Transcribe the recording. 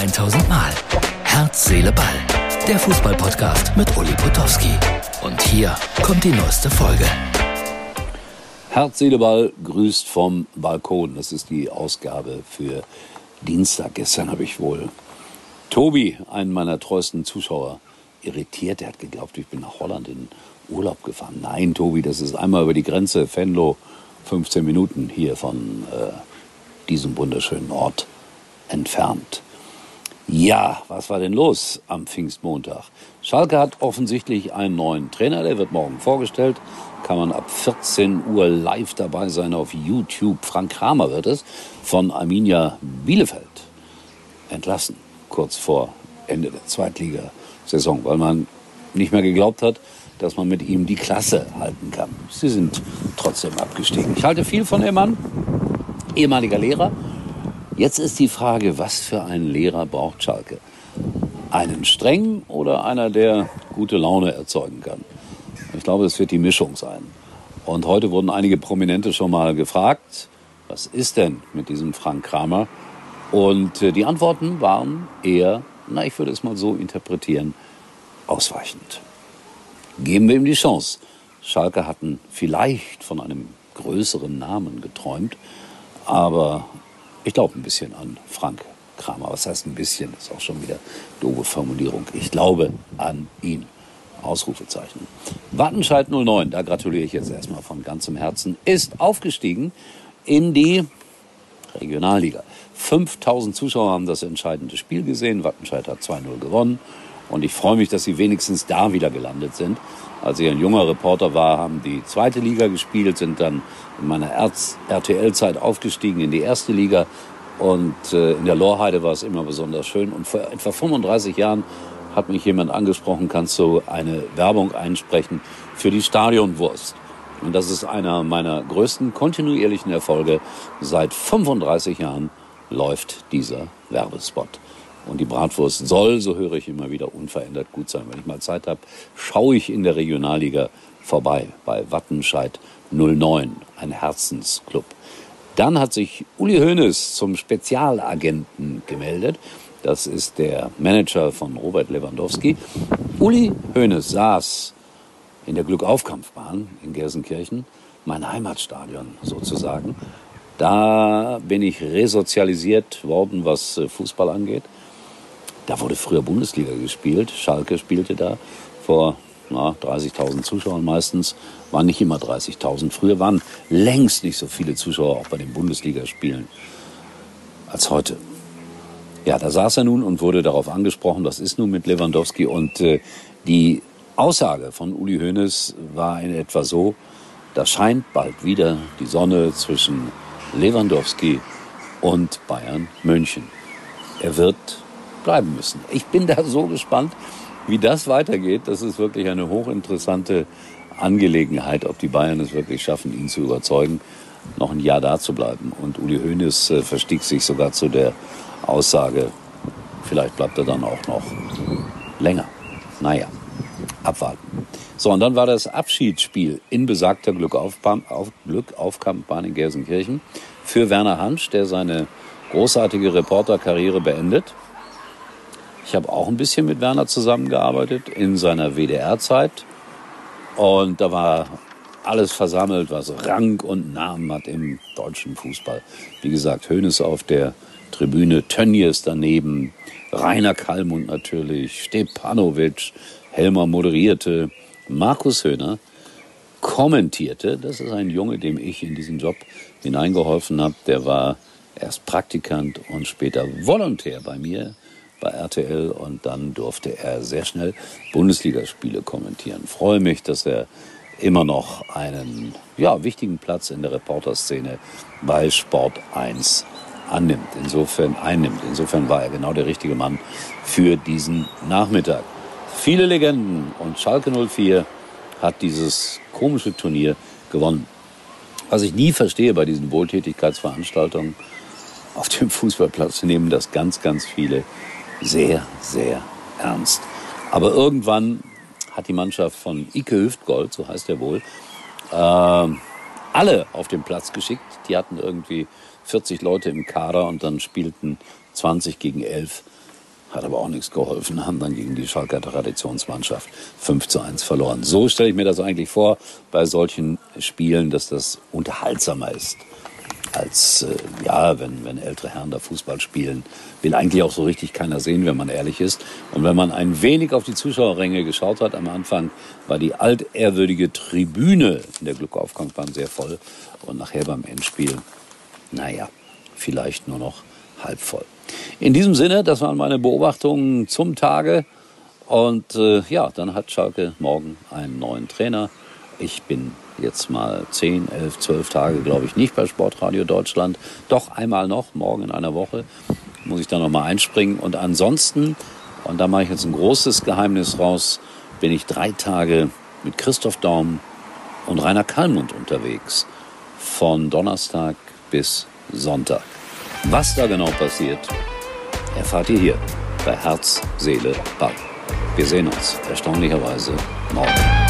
1000 Mal. Herz, Seele, Ball. Der Fußballpodcast mit Uli Potowski. Und hier kommt die neueste Folge. Herz, Seele, Ball grüßt vom Balkon. Das ist die Ausgabe für Dienstag. Gestern habe ich wohl Tobi, einen meiner treuesten Zuschauer, irritiert. Er hat geglaubt, ich bin nach Holland in Urlaub gefahren. Nein, Tobi, das ist einmal über die Grenze, Venlo, 15 Minuten hier von äh, diesem wunderschönen Ort entfernt. Ja, was war denn los am Pfingstmontag? Schalke hat offensichtlich einen neuen Trainer, der wird morgen vorgestellt. Kann man ab 14 Uhr live dabei sein auf YouTube. Frank Kramer wird es von Arminia Bielefeld entlassen, kurz vor Ende der Zweitligasaison, weil man nicht mehr geglaubt hat, dass man mit ihm die Klasse halten kann. Sie sind trotzdem abgestiegen. Ich halte viel von dem Mann, ehemaliger Lehrer. Jetzt ist die Frage, was für einen Lehrer braucht Schalke? Einen strengen oder einer, der gute Laune erzeugen kann? Ich glaube, es wird die Mischung sein. Und heute wurden einige Prominente schon mal gefragt, was ist denn mit diesem Frank Kramer? Und äh, die Antworten waren eher, na, ich würde es mal so interpretieren, ausweichend geben wir ihm die Chance. Schalke hatten vielleicht von einem größeren Namen geträumt, aber ich glaube ein bisschen an Frank Kramer. Was heißt ein bisschen? Das ist auch schon wieder doofe Formulierung. Ich glaube an ihn. Ausrufezeichen. Wattenscheid 09, da gratuliere ich jetzt erstmal von ganzem Herzen, ist aufgestiegen in die Regionalliga. 5000 Zuschauer haben das entscheidende Spiel gesehen. Wattenscheid hat 2-0 gewonnen. Und ich freue mich, dass sie wenigstens da wieder gelandet sind. Als ich ein junger Reporter war, haben die zweite Liga gespielt, sind dann in meiner RTL-Zeit aufgestiegen in die erste Liga. Und äh, in der Lorheide war es immer besonders schön. Und vor etwa 35 Jahren hat mich jemand angesprochen, kannst du eine Werbung einsprechen für die Stadionwurst. Und das ist einer meiner größten kontinuierlichen Erfolge. Seit 35 Jahren läuft dieser Werbespot. Und die Bratwurst soll, so höre ich immer wieder, unverändert gut sein. Wenn ich mal Zeit habe, schaue ich in der Regionalliga vorbei bei Wattenscheid 09, ein Herzensclub. Dann hat sich Uli Hoeneß zum Spezialagenten gemeldet. Das ist der Manager von Robert Lewandowski. Uli Hoeneß saß in der Glückaufkampfbahn in Gelsenkirchen, mein Heimatstadion sozusagen. Da bin ich resozialisiert worden, was äh, Fußball angeht. Da wurde früher Bundesliga gespielt. Schalke spielte da vor 30.000 Zuschauern meistens. Waren nicht immer 30.000. Früher waren längst nicht so viele Zuschauer auch bei den Bundesligaspielen als heute. Ja, da saß er nun und wurde darauf angesprochen, das ist nun mit Lewandowski. Und äh, die Aussage von Uli Hoeneß war in etwa so, da scheint bald wieder die Sonne zwischen Lewandowski und Bayern München. Er wird bleiben müssen. Ich bin da so gespannt, wie das weitergeht. Das ist wirklich eine hochinteressante Angelegenheit, ob die Bayern es wirklich schaffen, ihn zu überzeugen, noch ein Jahr da zu bleiben. Und Uli Hoeneß äh, verstieg sich sogar zu der Aussage, vielleicht bleibt er dann auch noch länger. Naja, abwarten. So, und dann war das Abschiedsspiel in besagter Glückaufkampfbahn in Gelsenkirchen für Werner Hansch, der seine großartige Reporterkarriere beendet. Ich habe auch ein bisschen mit Werner zusammengearbeitet in seiner WDR-Zeit. Und da war alles versammelt, was Rang und Namen hat im deutschen Fußball. Wie gesagt, Hönes auf der Tribüne, Tönnies daneben, Rainer Kallmund natürlich, Stepanovic, Helmer moderierte, Markus Höhner kommentierte. Das ist ein Junge, dem ich in diesen Job hineingeholfen habe. Der war erst Praktikant und später Volontär bei mir bei RTL und dann durfte er sehr schnell Bundesligaspiele kommentieren. Freue mich, dass er immer noch einen ja, wichtigen Platz in der Reporterszene bei Sport 1 annimmt, insofern einnimmt. Insofern war er genau der richtige Mann für diesen Nachmittag. Viele Legenden und Schalke 04 hat dieses komische Turnier gewonnen. Was ich nie verstehe bei diesen Wohltätigkeitsveranstaltungen auf dem Fußballplatz, nehmen das ganz, ganz viele sehr, sehr ernst. Aber irgendwann hat die Mannschaft von Ike Hüftgold, so heißt er wohl, äh, alle auf den Platz geschickt. Die hatten irgendwie 40 Leute im Kader und dann spielten 20 gegen 11 Hat aber auch nichts geholfen, haben dann gegen die Schalker Traditionsmannschaft 5 zu 1 verloren. So stelle ich mir das eigentlich vor bei solchen Spielen, dass das unterhaltsamer ist als äh, ja, wenn, wenn ältere Herren da Fußball spielen, will eigentlich auch so richtig keiner sehen, wenn man ehrlich ist. Und wenn man ein wenig auf die Zuschauerränge geschaut hat, am Anfang war die altehrwürdige Tribüne in der Glückaufkampfbahn sehr voll und nachher beim Endspiel, naja, vielleicht nur noch halb voll. In diesem Sinne, das waren meine Beobachtungen zum Tage. Und äh, ja, dann hat Schalke morgen einen neuen Trainer. Ich bin jetzt mal 10, 11, 12 Tage, glaube ich, nicht bei Sportradio Deutschland. Doch einmal noch, morgen in einer Woche, muss ich da noch mal einspringen. Und ansonsten, und da mache ich jetzt ein großes Geheimnis raus, bin ich drei Tage mit Christoph Daum und Rainer Kallmund unterwegs. Von Donnerstag bis Sonntag. Was da genau passiert, erfahrt ihr hier bei Herz, Seele, Ball. Wir sehen uns erstaunlicherweise morgen.